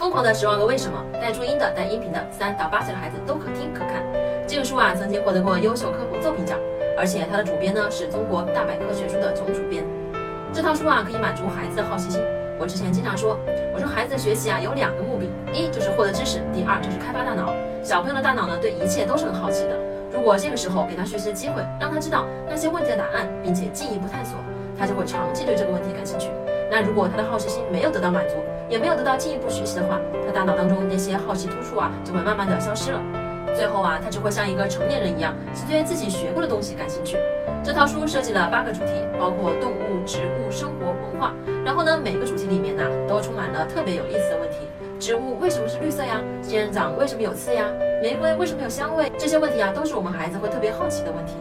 疯狂的十万个为什么，带注音的、带音频的，三到八岁的孩子都可听可看。这个书啊，曾经获得过优秀科普作品奖，而且它的主编呢是中国大百科全书的总主编。这套书啊，可以满足孩子的好奇心。我之前经常说，我说孩子学习啊有两个目的，一就是获得知识，第二就是开发大脑。小朋友的大脑呢，对一切都是很好奇的。如果这个时候给他学习的机会，让他知道那些问题的答案，并且进一步探索，他就会长期对这个问题感兴趣。如果他的好奇心没有得到满足，也没有得到进一步学习的话，他大脑当中那些好奇突触啊，就会慢慢的消失了。最后啊，他只会像一个成年人一样，只对自己学过的东西感兴趣。这套书设计了八个主题，包括动物、植物、生活、文化。然后呢，每个主题里面呢，都充满了特别有意思的问题。植物为什么是绿色呀？仙人掌为什么有刺呀？玫瑰为什么有香味？这些问题啊，都是我们孩子会特别好奇的问题。